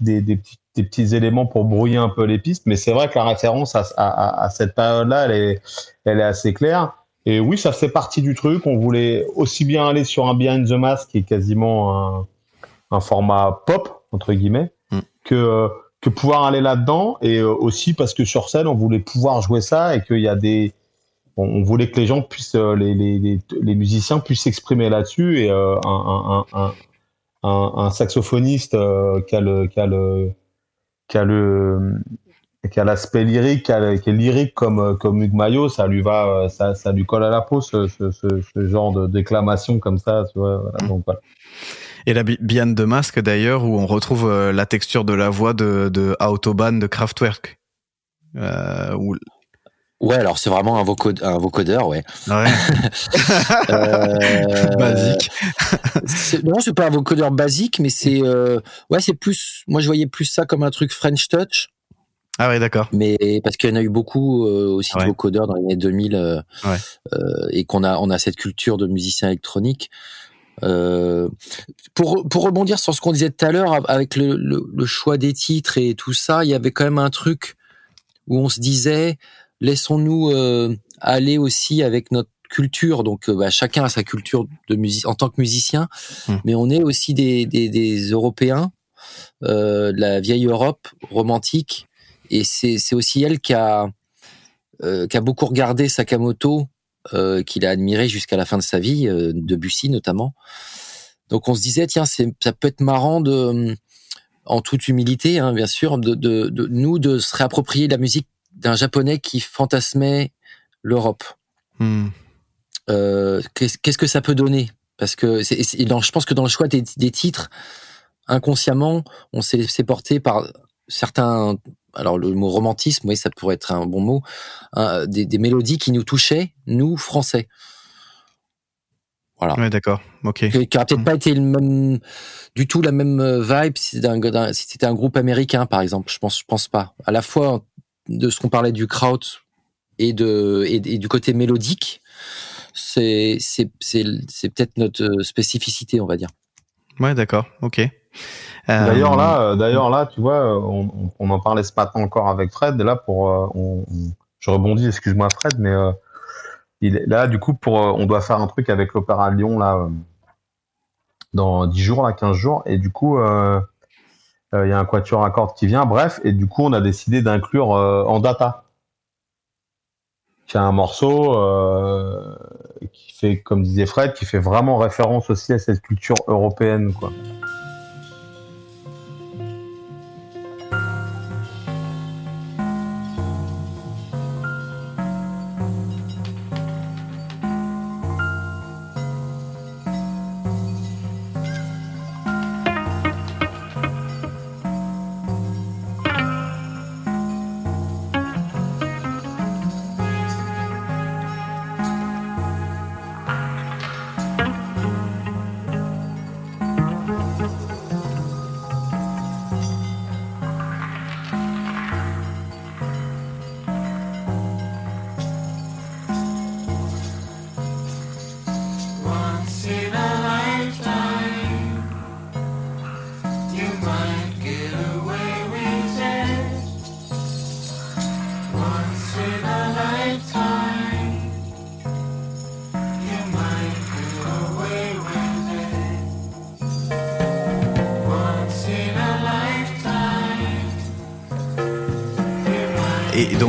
des, des petits des petits éléments pour brouiller un peu les pistes mais c'est vrai que la référence à, à, cette période là elle est elle est assez claire et oui, ça fait partie du truc. On voulait aussi bien aller sur un Behind the Mask qui est quasiment un, un format pop entre guillemets Mm. que que pouvoir aller là-dedans et euh, aussi parce que sur scène on voulait pouvoir jouer ça et qu'il y a des on, on voulait que les gens puissent euh, les, les, les, les musiciens puissent s'exprimer là-dessus et euh, un, un, un, un, un saxophoniste euh, qui a le qui a le qui a le qui a l'aspect lyrique, qui, a- qui est lyrique comme euh, comme Hugues Maillot, ça lui va, euh, ça, ça lui colle à la peau ce, ce, ce, ce genre de déclamation comme ça, tu vois. voilà. Donc voilà. Et la bi- Beyond de Masque d'ailleurs, où on retrouve euh, la texture de la voix de, de Autobahn de Kraftwerk. Euh, où... Ouais, alors c'est vraiment un, voco un vocodeur, ouais. ouais, [laughs] Euh, basique. non, c'est pas un vocodeur basique, mais c'est euh, ouais, c'est plus. Moi, je voyais plus ça comme un truc French Touch, Ah ouais, d'accord. mais parce qu'il y en a eu beaucoup euh, aussi Ouais. de vocodeurs dans les années 2000 euh, Ouais. et qu'on a on a cette culture de musiciens électroniques. Euh, pour pour rebondir sur ce qu'on disait tout à l'heure avec le, le, le choix des titres et tout ça, il y avait quand même un truc où on se disait laissons-nous euh, aller aussi avec notre culture. Donc euh, bah, chacun a sa culture de musique en tant que musicien, Hmm. mais on est aussi des des, des Européens euh, de la vieille Europe romantique et c'est aussi elle qui a euh, qui a beaucoup regardé Sakamoto qu'il a admiré jusqu'à la fin de sa vie, Debussy notamment. Donc on se disait tiens ça peut être marrant de en toute humilité hein, bien sûr de, de, de nous de se réapproprier la musique d'un japonais qui fantasmait l'Europe. Hmm. Euh, qu'est-ce qu'est-ce que ça peut donner? Parce que c'est, c'est- dans, je pense que dans le choix des, des titres, inconsciemment, on s'est laissé porter par certains. Alors le mot romantisme, oui, ça pourrait être un bon mot. hein, des, des mélodies qui nous touchaient, nous Français. Voilà. Ouais, d'accord. Ok. Qui qui aurait peut-être pas été le même, du tout la même euh, vibe si c'était un, d'un- si c'était un groupe américain, par exemple. Je pense, je pense pas. À la fois de ce qu'on parlait du kraut et de et, et du côté mélodique, c'est c'est c'est c'est peut-être notre spécificité, on va dire. Ouais, d'accord. Ok. Euh, D'ailleurs là, euh, d'ailleurs là, tu vois, on, on en parlait ce matin encore avec Fred. Et là, pour, euh, on, on- je rebondis, excuse-moi Fred, mais euh, il est là du coup pour, on doit faire un truc avec l'Opéra Lyon là dans 10 jours, là 15 jours, et du coup, euh, il y a un quatuor à cordes qui vient. Bref, et du coup, on a décidé d'inclure euh, en data, qui un morceau euh, qui fait, comme disait Fred, qui fait vraiment référence aussi à cette culture européenne, quoi. In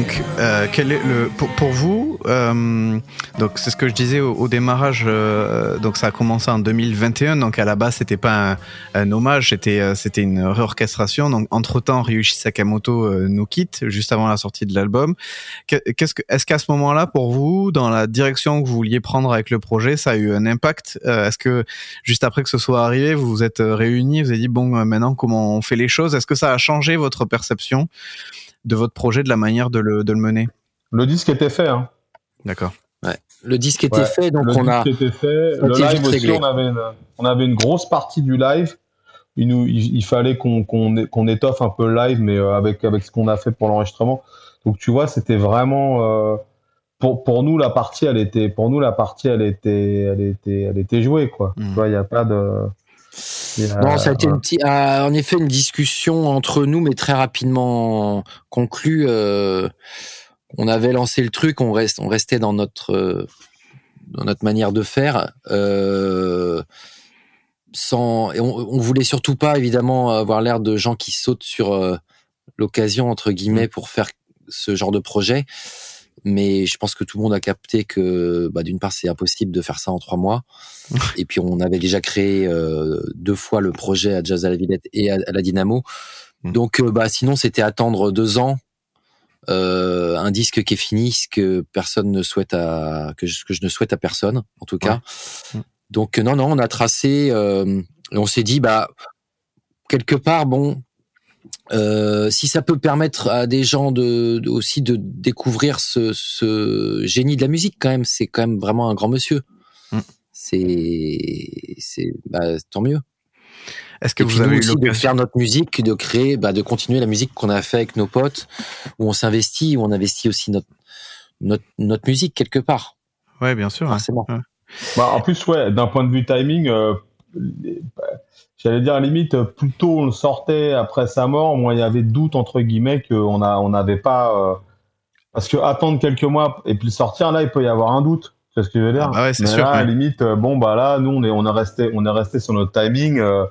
donc, euh, quel est le pour, pour vous euh, Donc, c'est ce que je disais au, au démarrage. euh, donc, ça a commencé en 2021. Donc, à la base, c'était pas un, un hommage, c'était c'était une réorchestration. Donc, entre temps, Ryuichi Sakamoto nous quitte juste avant la sortie de l'album. Que- Qu'est-ce que est-ce qu'à ce moment-là, pour vous, dans la direction que vous vouliez prendre avec le projet, ça a eu un impact Est-ce que juste après que ce soit arrivé, vous vous êtes réunis, vous avez dit bon, maintenant comment on fait les choses? Est-ce que ça a changé votre perception? De votre projet, de la manière de le, de le mener Le disque était fait, hein. D'accord. Le disque était Ouais, fait, donc le on a disque était fait. a Le live aussi, réglé. on avait, une, on avait une grosse partie du live. Il, nous, il, il fallait qu'on qu'on étoffe un peu le live, mais euh, avec, avec ce qu'on a fait pour l'enregistrement. Donc tu vois, c'était vraiment euh, pour, pour nous la partie, elle était pour nous la partie, elle était, elle était, elle était jouée quoi. Mhm. Tu vois, il y a pas de. Non, ça a été une petite- en effet une discussion entre nous, mais très rapidement conclue. euh, on avait lancé le truc, on reste, on restait dans notre euh, dans notre manière de faire. euh, sans, et on, on voulait surtout pas évidemment avoir l'air de gens qui sautent sur l'occasion entre guillemets pour faire ce genre de projet. Mais je pense que tout le monde a capté que, bah, d'une part, c'est impossible de faire ça en trois mois. [laughs] Et puis, on avait déjà créé euh, deux fois le projet à Jazz à la Villette et à, à la Dynamo. Mm. Donc, euh, bah, sinon, c'était attendre deux ans, euh, un disque qui est fini, ce que personne ne souhaite à, que je, que je ne souhaite à personne, en tout cas. Mm. Donc, non, non, on a tracé, et on s'est dit, bah, quelque part, bon, euh, si ça peut permettre à des gens de, de- aussi de découvrir ce, ce génie de la musique quand même, c'est quand même vraiment un grand monsieur. Mm. C'est, c'est, bah, tant mieux. Est-ce que Et puis vous avez nous eu aussi de faire notre musique, de créer, bah, de continuer la musique qu'on a fait avec nos potes, où on s'investit, où on investit aussi notre notre, notre musique quelque part, Ouais, bien sûr. ouais. forcément. Bah, en plus, ouais, d'un point de vue timing, euh, j'allais dire à limite, plus tôt on le sortait après sa mort, moins il y avait doute entre guillemets qu'on a, on n'avait pas, euh, parce que attendre quelques mois et puis le sortir, là, il peut y avoir un doute. Tu vois ce que je veux dire? Ah bah ouais, c'est Mais sûr, là, à limite, euh, bon bah là, nous on est, on est resté, on est resté sur notre timing. euh,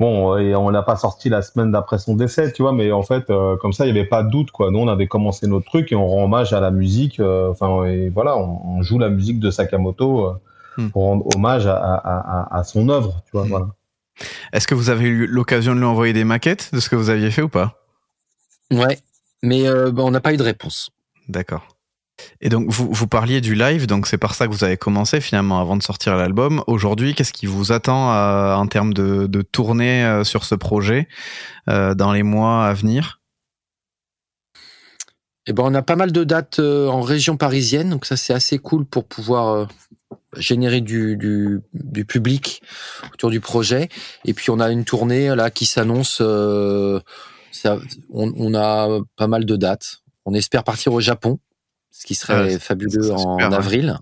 Bon, et on l'a pas sorti la semaine d'après son décès, tu vois, mais en fait, euh, comme ça, il y avait pas de doute, quoi. Nous, on avait commencé notre truc et on rend hommage à la musique. Enfin, et voilà, on, on joue la musique de Sakamoto. Pour rendre hommage à, à, à, à son œuvre, tu vois. Hmm. Voilà. Est-ce que vous avez eu l'occasion de lui envoyer des maquettes de ce que vous aviez fait ou pas? Ouais, mais euh, bah, on n'a pas eu de réponse. D'accord. Et donc, vous, vous parliez du live, donc c'est par ça que vous avez commencé finalement avant de sortir l'album. Aujourd'hui, qu'est-ce qui vous attend euh, en termes de, de tournée euh, sur ce projet euh, dans les mois à venir? Eh ben, on a pas mal de dates euh, en région parisienne, donc ça c'est assez cool pour pouvoir euh, générer du, du, du public autour du projet. Et puis on a une tournée là qui s'annonce. euh, ça- on, on a pas mal de dates. On espère partir au Japon ce qui serait fabuleux en ouais. avril.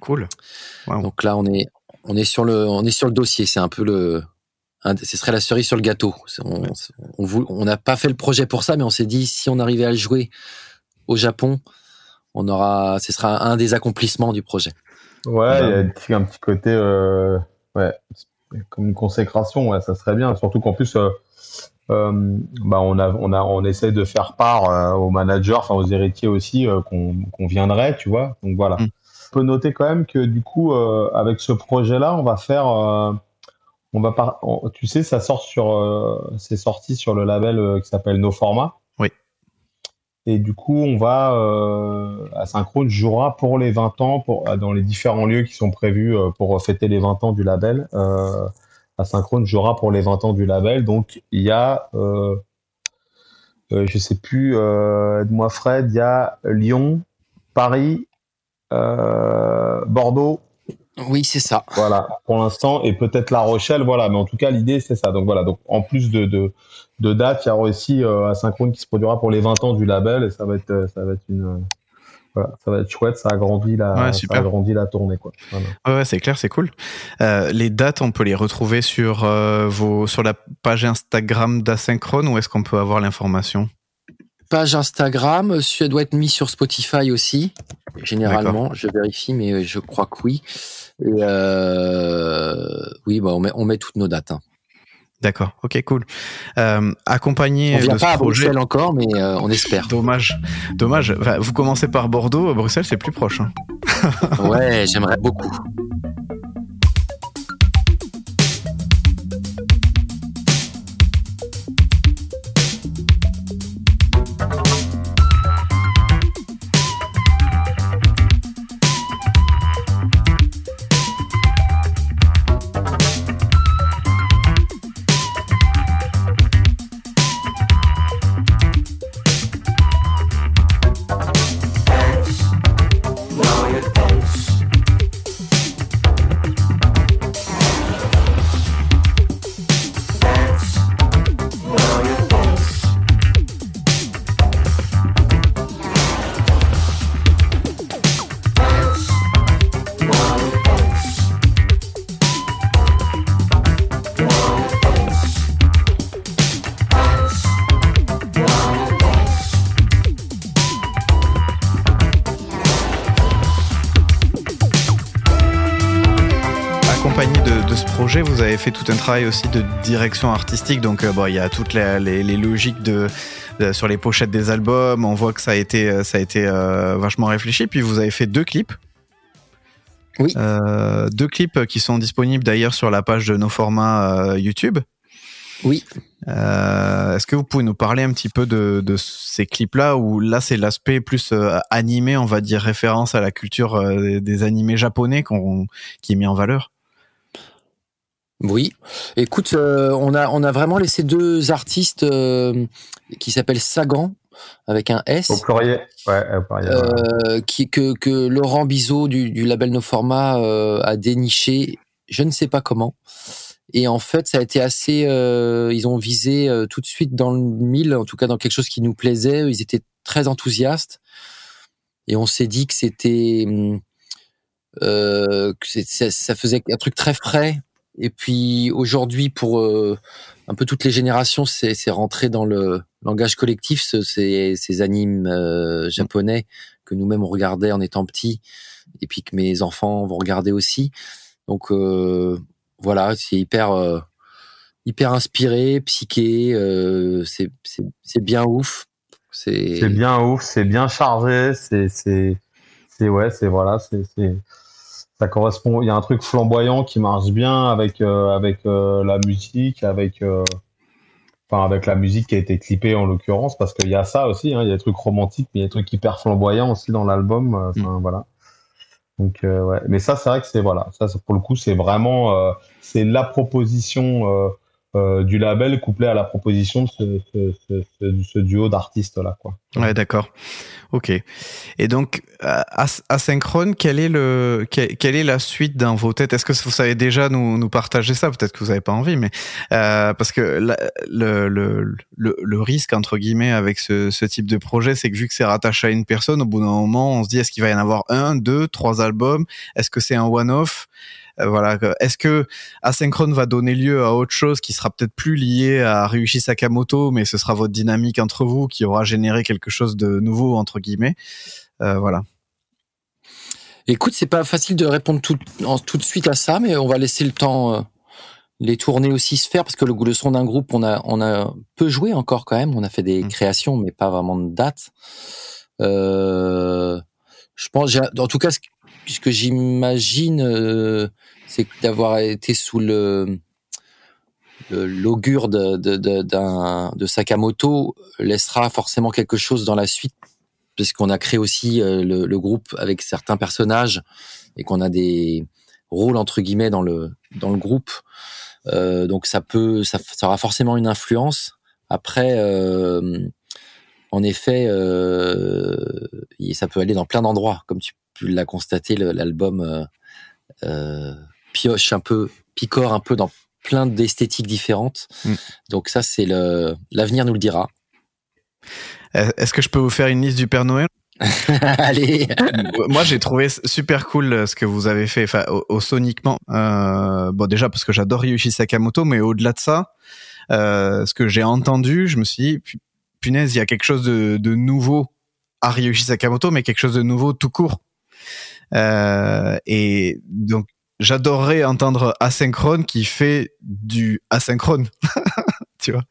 Cool. Wow. Donc là, on est, on est sur le, on est sur le dossier. C'est un peu le, un- ce serait la cerise sur le gâteau. On, on n'a pas fait le projet pour ça, mais on s'est dit si on arrivait à le jouer au Japon, on aura, ce sera un des accomplissements du projet. Ouais, il y a Bah. un petit, un petit côté, euh, ouais, comme une consécration, ouais, ça serait bien. Surtout qu'en plus, euh, euh, bah, on a, on a, on essaie de faire part euh, aux managers, enfin aux héritiers aussi, qu'on qu'on viendrait, tu vois. Donc voilà. Mm. On peut noter quand même que du coup, avec ce projet-là, on va faire, on va par, tu sais, ça sort sur, c'est sorti sur le label qui s'appelle No Format. Et du coup, on va, euh, Asynchrone jouera pour les 20 ans, pour, dans les différents lieux qui sont prévus euh, pour fêter les 20 ans du label. Euh, Asynchrone jouera pour les 20 ans du label. Donc, il y a, euh, euh, je sais plus, euh, aide-moi Fred, il y a Lyon, Paris, euh, Bordeaux, Oui, c'est ça. voilà, pour l'instant, et peut-être La Rochelle, voilà, mais en tout cas, l'idée, c'est ça. Donc voilà, donc en plus de, de, de dates, il y aura aussi euh, Asynchrone qui se produira pour les 20 ans du label, et ça va être, euh, ça va être une, euh, voilà, ça va être chouette, ça agrandit la, Ouais, ça super. agrandit la tournée, quoi. Voilà. Ouais, ouais, c'est clair, c'est cool. Euh, les dates, on peut les retrouver sur euh, vos sur la page Instagram d'Asynchrone ou est-ce qu'on peut avoir l'information? Page Instagram, ça doit être mis sur Spotify aussi. Généralement, je vérifie, mais je crois que oui. Et euh, oui, bah on met, on met toutes nos dates. hein. D'accord, ok, cool. Euh, accompagné On vient de pas ce à projet. Bruxelles encore, mais euh, on espère. Dommage, dommage. Enfin, vous commencez par Bordeaux, Bruxelles, c'est plus proche. hein. Ouais, j'aimerais beaucoup. Accompagné de, de ce projet, vous avez fait tout un travail aussi de direction artistique. Donc, euh, bon, il y a toutes les, les- les logiques de, de- sur les pochettes des albums. On voit que ça a été, euh, ça a été euh, vachement réfléchi. Puis vous avez fait deux clips. Oui. Euh, deux clips qui sont disponibles d'ailleurs sur la page de nos formats YouTube. Oui. Est-ce que vous pouvez nous parler un petit peu de, de ces clips-là où là c'est l'aspect plus animé, on va dire référence à la culture des, des animés japonais qu'on qui est mis en valeur? Oui. Écoute, euh, on a on a vraiment laissé deux artistes euh, qui s'appellent Sagan avec un S. Au pluriel, ouais, au pluriel, euh, qui, que, que Laurent Bizot du, du label No Format euh, a déniché, je ne sais pas comment. Et en fait, ça a été assez. euh, ils ont visé euh, tout de suite dans le mille, en tout cas dans quelque chose qui nous plaisait. Ils étaient très enthousiastes. Et on s'est dit que c'était. hum, euh, que ça, ça faisait un truc très frais. Et puis aujourd'hui, pour euh, un peu toutes les générations, c'est c'est rentré dans le langage collectif, ce- ces, ces animes euh, japonais que nous-mêmes on regardait en étant petits, et puis que mes enfants vont regarder aussi. Donc euh, voilà, c'est hyper euh, hyper inspiré, psyché, euh, c'est c'est c'est bien ouf. C'est bien ouf, c'est bien chargé, c'est c'est c'est ouais, c'est voilà, c'est c'est ça correspond. Il y a un truc flamboyant qui marche bien avec euh, avec euh, la musique, avec euh, enfin avec la musique qui a été clippée en l'occurrence, parce qu'il y a ça aussi. hein, il y a des trucs romantiques, mais il y a des trucs hyper flamboyants aussi dans l'album. enfin, voilà. Donc ouais, mais ça c'est vrai que c'est voilà, ça pour le coup c'est vraiment c'est la proposition euh, du label couplé à la proposition de ce, duo d'artistes là quoi. Ouais, d'accord. Ok. Et donc, euh, as- asynchrone, quelle est la suite dans vos têtes? Est-ce que vous savez déjà nous, partager ça? Peut-être que vous n'avez pas envie, mais euh, parce que le, risque entre guillemets avec ce, ce type de projet, c'est que vu que c'est rattaché à une personne, au bout d'un moment, on se dit est-ce qu'il va y en avoir un, deux, trois albums? Est-ce que c'est un one-off? Voilà. Est-ce que Asynchrone va donner lieu à autre chose qui sera peut-être plus lié à Ryuichi Sakamoto, mais ce sera votre dynamique entre vous qui aura généré quelque chose de nouveau entre guillemets? Euh, voilà. Écoute, c'est pas facile de répondre tout, en- tout de suite à ça, mais on va laisser le temps, euh, les tournées aussi se faire, parce que le, le son d'un groupe, on a, on a peu joué encore quand même. On a fait des Mm. créations, mais pas vraiment de date. Euh, je pense, en tout cas, ce que, ce que j'imagine, euh, c'est d'avoir été sous le l'augure de, de, de, de Sakamoto laissera forcément quelque chose dans la suite puisqu'on a créé aussi euh, le, le groupe avec certains personnages et qu'on a des rôles entre guillemets dans le dans le groupe. Euh, donc ça peut, ça, ça aura forcément une influence. Après, euh, en effet, euh, ça peut aller dans plein d'endroits, comme tu, l'as constaté, l'album euh, euh, pioche un peu, picore un peu dans plein d'esthétiques différentes. Mm. Donc ça, c'est le l'avenir nous le dira. Est-ce que je peux vous faire une liste du Père Noël? [laughs] Allez. Moi, j'ai trouvé super cool ce que vous avez fait, enfin, au, au soniquement. Euh, bon, déjà parce que j'adore Ryuichi Sakamoto, mais au-delà de ça, euh, ce que j'ai entendu, je me suis dit, punaise, il y a quelque chose de, de nouveau à Ryuichi Sakamoto, mais quelque chose de nouveau tout court. Euh, et donc, j'adorerais entendre asynchrone qui fait du asynchrone, [laughs] tu vois?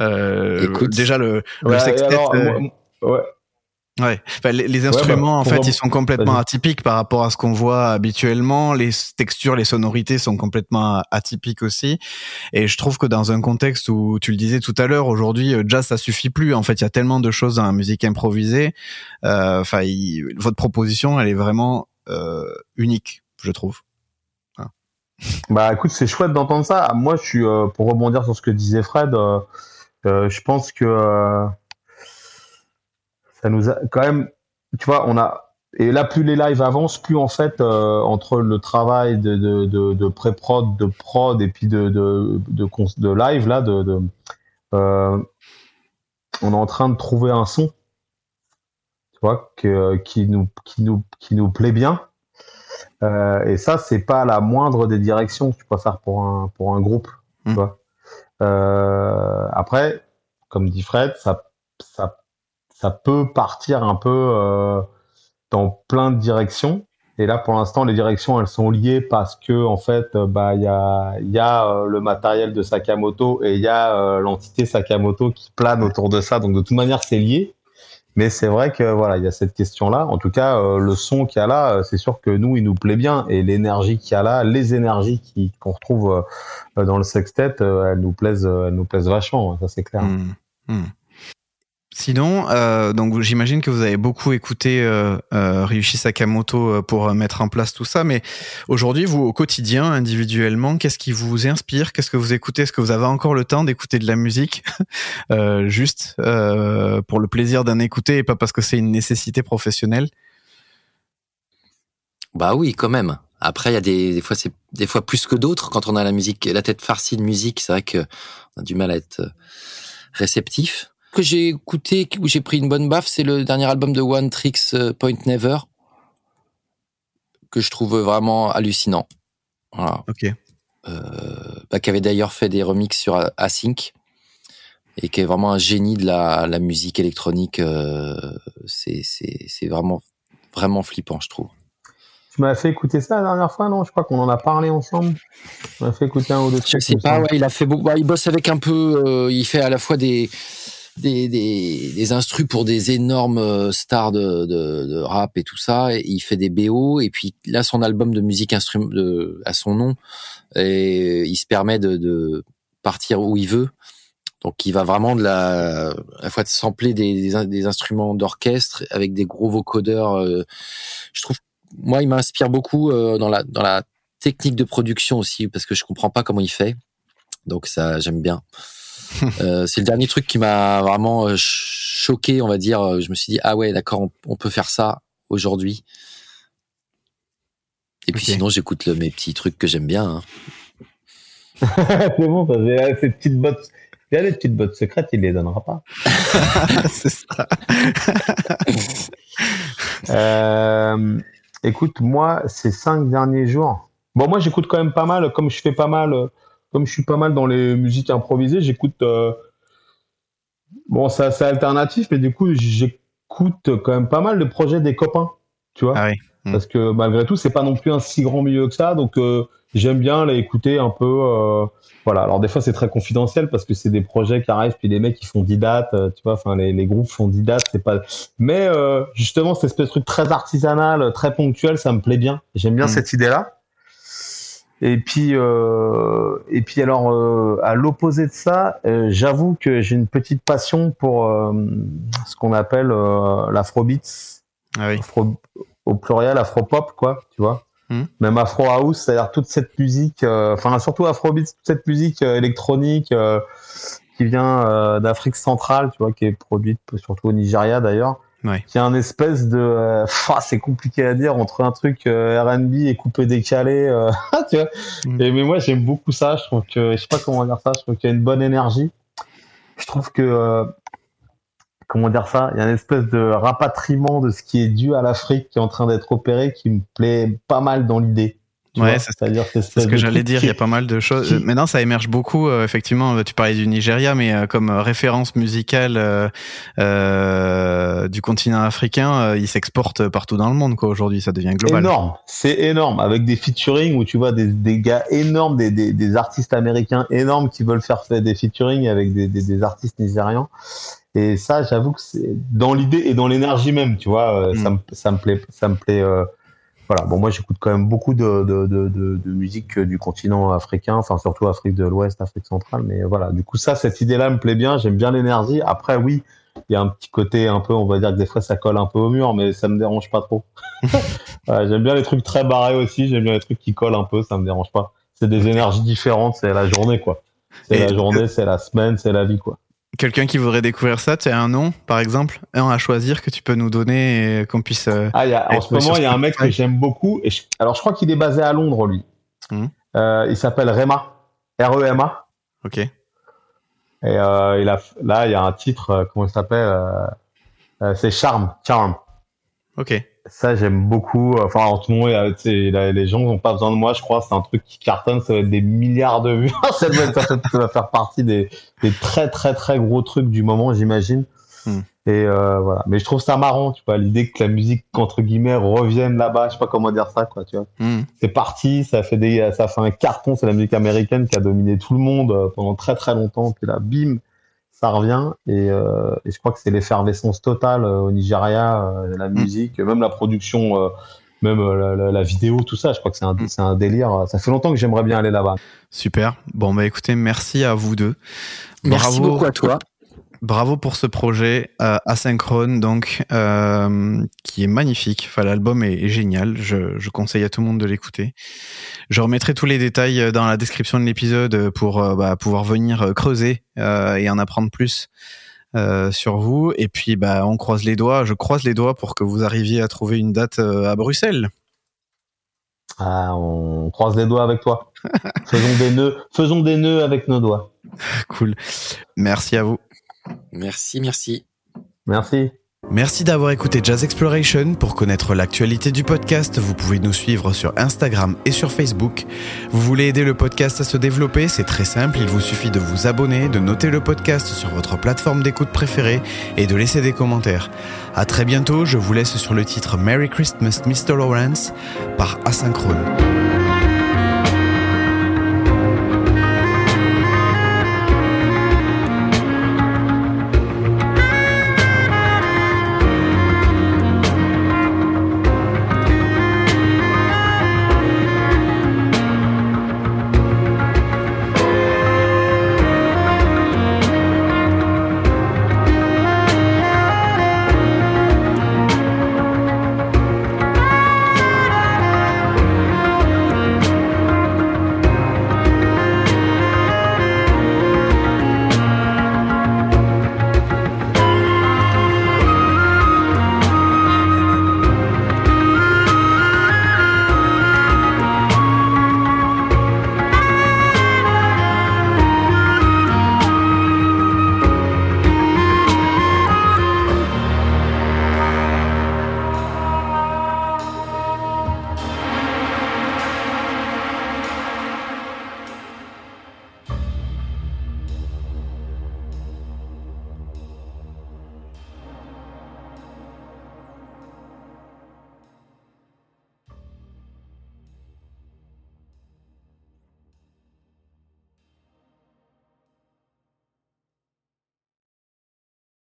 Euh, Écoute. déjà le, Ouais, et sextet, alors, euh, ouais. Ouais, Enfin, les, les bah, instruments en pour fait ils sont complètement atypiques par rapport à ce qu'on voit habituellement. Les textures, les sonorités sont complètement atypiques aussi. Et je trouve que dans un contexte où tu le disais tout à l'heure, aujourd'hui euh, jazz ça suffit plus. En fait, il y a tellement de choses dans la musique improvisée. Euh, Enfin, il- votre proposition elle est vraiment euh, unique, je trouve. Bah écoute, c'est chouette d'entendre ça. Moi, je suis euh, pour rebondir sur ce que disait Fred. euh, euh, je pense que euh, ça nous a quand même, tu vois, on a et là plus les lives avancent, plus en fait euh, entre le travail de de, de, de pré-prod, de prod et puis de de de, live là, de, euh, on est en train de trouver un son, tu vois, que, qui nous qui nous qui nous plaît bien. Euh, et ça, c'est pas la moindre des directions que tu peux faire pour un, pour un groupe. tu Mm. vois. Après, comme dit Fred, ça, ça, ça peut partir un peu euh, dans plein de directions. Et là, pour l'instant, les directions, elles sont liées parce que, en fait, euh, bah, il y a, euh, le matériel de Sakamoto et il y a l'entité Sakamoto qui plane autour de ça. Donc, de toute manière, c'est lié. Mais c'est vrai que voilà, il y a cette question-là. En tout cas, le son qu'il y a là, c'est sûr que nous, il nous plaît bien, et l'énergie qu'il y a là, les énergies qu'on retrouve dans le sextet, elles nous plaisent, elles nous plaisent vachement. Ça c'est clair. Hmm. Hmm. Sinon, euh, donc j'imagine que vous avez beaucoup écouté euh, euh, Ryuichi Sakamoto euh, pour euh, mettre en place tout ça, mais aujourd'hui, vous au quotidien, individuellement, qu'est-ce qui vous inspire? Qu'est-ce que vous écoutez? Est-ce que vous avez encore le temps d'écouter de la musique? [laughs] Euh, juste pour le plaisir d'en écouter et pas parce que c'est une nécessité professionnelle? Bah oui, quand même. Après, il y a des, des fois, c'est des fois plus que d'autres. Quand on a la musique, la tête farcie de musique, c'est vrai que on a du mal à être réceptif. Que j'ai écouté, où j'ai pris une bonne baffe, c'est le dernier album de One Tricks euh, Point Never, que je trouve vraiment hallucinant. Voilà. Ok. Euh, bah, qui avait d'ailleurs fait des remixes sur Async et qui est vraiment un génie de la, la musique électronique. euh, c'est, c'est, c'est vraiment, vraiment flippant, je trouve. Tu m'as fait écouter ça la dernière fois, non? Je crois qu'on en a parlé ensemble. Tu m'as fait écouter un ou deux Je trucs. sais il me pas, ouais, il a fait beaucoup. bah, il bosse avec un peu. euh, il fait à la fois des des des, des pour des énormes euh, stars de, de, de rap et tout ça. Il fait des BO et puis là son album de musique instrument à son nom et il se permet de, de partir où il veut. Donc il va vraiment de la à la fois de sampler des, des instruments d'orchestre avec des gros vocodeurs. euh, je trouve moi il m'inspire beaucoup euh, dans la dans la technique de production aussi parce que je comprends pas comment il fait Donc ça, j'aime bien. [laughs] Euh, c'est le dernier truc qui m'a vraiment euh, choqué, on va dire. Je me suis dit ah ouais, d'accord, on, on peut faire ça aujourd'hui. Et puis sinon, j'écoute mes petits trucs que j'aime bien. hein. [laughs] c'est bon, ça, c'est- ces petites bottes. Il y a les petites bottes secrètes, il les donnera pas. [laughs] c'est ça. Euh, écoute, moi, ces cinq derniers jours. Bon, moi, j'écoute quand même pas mal, comme je fais pas mal, comme je suis pas mal dans les musiques improvisées, j'écoute. euh, bon, c'est alternatif, mais du coup, j'écoute quand même pas mal de projets des copains, tu vois. Ah oui. Mm. Parce que malgré tout, c'est pas non plus un si grand milieu que ça, donc euh, j'aime bien les écouter un peu. euh, voilà. Alors des fois, c'est très confidentiel parce que c'est des projets qui arrivent, puis les mecs ils font 10 dates, tu vois. Enfin, les, les groupes font 10 dates, c'est pas. Mais justement, cette espèce de truc très artisanal, très ponctuel, ça me plaît bien. J'aime bien Mm. cette idée-là. Et puis, euh, et puis alors, euh, à l'opposé de ça, euh, j'avoue que j'ai une petite passion pour ce qu'on appelle l'afrobeats, Ah oui. afro, au pluriel afropop, quoi, tu vois. Mm. Même afro house, c'est-à-dire toute cette musique, enfin surtout afrobeats, toute cette musique électronique qui vient d'Afrique centrale, tu vois, qui est produite surtout au Nigeria d'ailleurs Ouais. qui a un espèce de euh, pff, [laughs] c'est compliqué à dire entre un truc euh, R&B et coupé décalé euh, [laughs] tu vois Mm. et mais moi j'aime beaucoup ça je trouve que je sais pas comment dire ça je trouve qu'il y a une bonne énergie je trouve que euh, comment dire ça il y a une espèce de rapatriement de ce qui est dû à l'Afrique qui est en train d'être opéré qui me plaît pas mal dans l'idée Ouais, c'est- ce que j'allais dire, il y a pas mal de choses. qui- Euh, Maintenant, ça émerge beaucoup, euh, effectivement. Tu parlais du Nigeria, mais euh, comme euh, référence musicale euh, euh, du continent africain, euh, il s'exporte partout dans le monde, quoi. Aujourd'hui, ça devient global. énorme, c'est énorme, avec des featuring où tu vois des, des gars énormes, des, des, des artistes américains énormes qui veulent faire des featuring avec des, des, des artistes nigérians. Et ça, j'avoue que c'est dans l'idée et dans l'énergie même, tu vois, euh, Mm. ça, me, ça me plaît, ça me plaît. euh, voilà, bon, moi j'écoute quand même beaucoup de, de, de, de, de musique euh, du continent africain, enfin surtout Afrique de l'Ouest, Afrique centrale, mais voilà, du coup ça, cette idée-là me plaît bien, j'aime bien l'énergie. Après, oui, il y a un petit côté un peu, on va dire que des fois ça colle un peu au mur, mais ça me dérange pas trop. [laughs] [laughs] Ouais, j'aime bien les trucs très barrés aussi, j'aime bien les trucs qui collent un peu, ça me dérange pas. C'est des énergies différentes, c'est la journée quoi. C'est la journée, c'est la semaine, c'est la vie quoi. Quelqu'un qui voudrait découvrir ça, tu as un nom, par exemple, un à choisir que tu peux nous donner et qu'on puisse. euh, Ah, il y a, en ce moment, il y a un mec que j'aime beaucoup. Et je- alors, je crois qu'il est basé à Londres, lui. Mhm. Euh, il s'appelle Rema. R-E-M-A. Ok. Et euh, il a, là, il y a un titre, comment il s'appelle C'est Charm. Charm. Ok. Ça, j'aime beaucoup. Enfin, en tout a- les gens n'ont pas besoin de moi, je crois. C'est un truc qui cartonne, ça va être des milliards de vues. ça, doit être- ça, ça va faire partie des, des très, très, très gros trucs du moment, j'imagine. Hmm. Et euh, voilà. Mais je trouve ça marrant, tu vois, l'idée que la musique, entre guillemets, revienne là-bas. Je sais pas comment dire ça, quoi, tu vois. Hmm. C'est parti, ça fait des, ça fait un carton. C'est la musique américaine qui a dominé tout le monde euh, pendant très, très longtemps. Puis là, bim, ça revient. Et, euh, et je crois que c'est l'effervescence totale euh, au Nigeria, euh, la musique, même la production, euh, même la, la- la vidéo, tout ça. Je crois que c'est un, c'est un délire. Ça fait longtemps que j'aimerais bien aller là-bas. Super. Bon, bah écoutez, merci à vous deux. Merci Bravo. beaucoup à toi. Bravo pour ce projet euh, asynchrone, donc euh, qui est magnifique. Enfin, l'album est, est génial. Je, je conseille à tout le monde de l'écouter. Je remettrai tous les détails euh, dans la description de l'épisode pour euh, bah, pouvoir venir creuser et en apprendre plus sur vous. Et puis, bah, on croise les doigts. Je croise les doigts pour que vous arriviez à trouver une date à Bruxelles. Ah, on croise les doigts avec toi. [laughs] faisons des nœuds, faisons des nœuds avec nos doigts. Cool. Merci à vous. Merci, merci. Merci. Merci d'avoir écouté Jazz Exploration. Pour connaître l'actualité du podcast, vous pouvez nous suivre sur Instagram et sur Facebook. Vous voulez aider le podcast à se développer? C'est très simple, il vous suffit de vous abonner, de noter le podcast sur votre plateforme d'écoute préférée et de laisser des commentaires. À très bientôt, je vous laisse sur le titre Merry Christmas Mr. Lawrence par Asynchrone.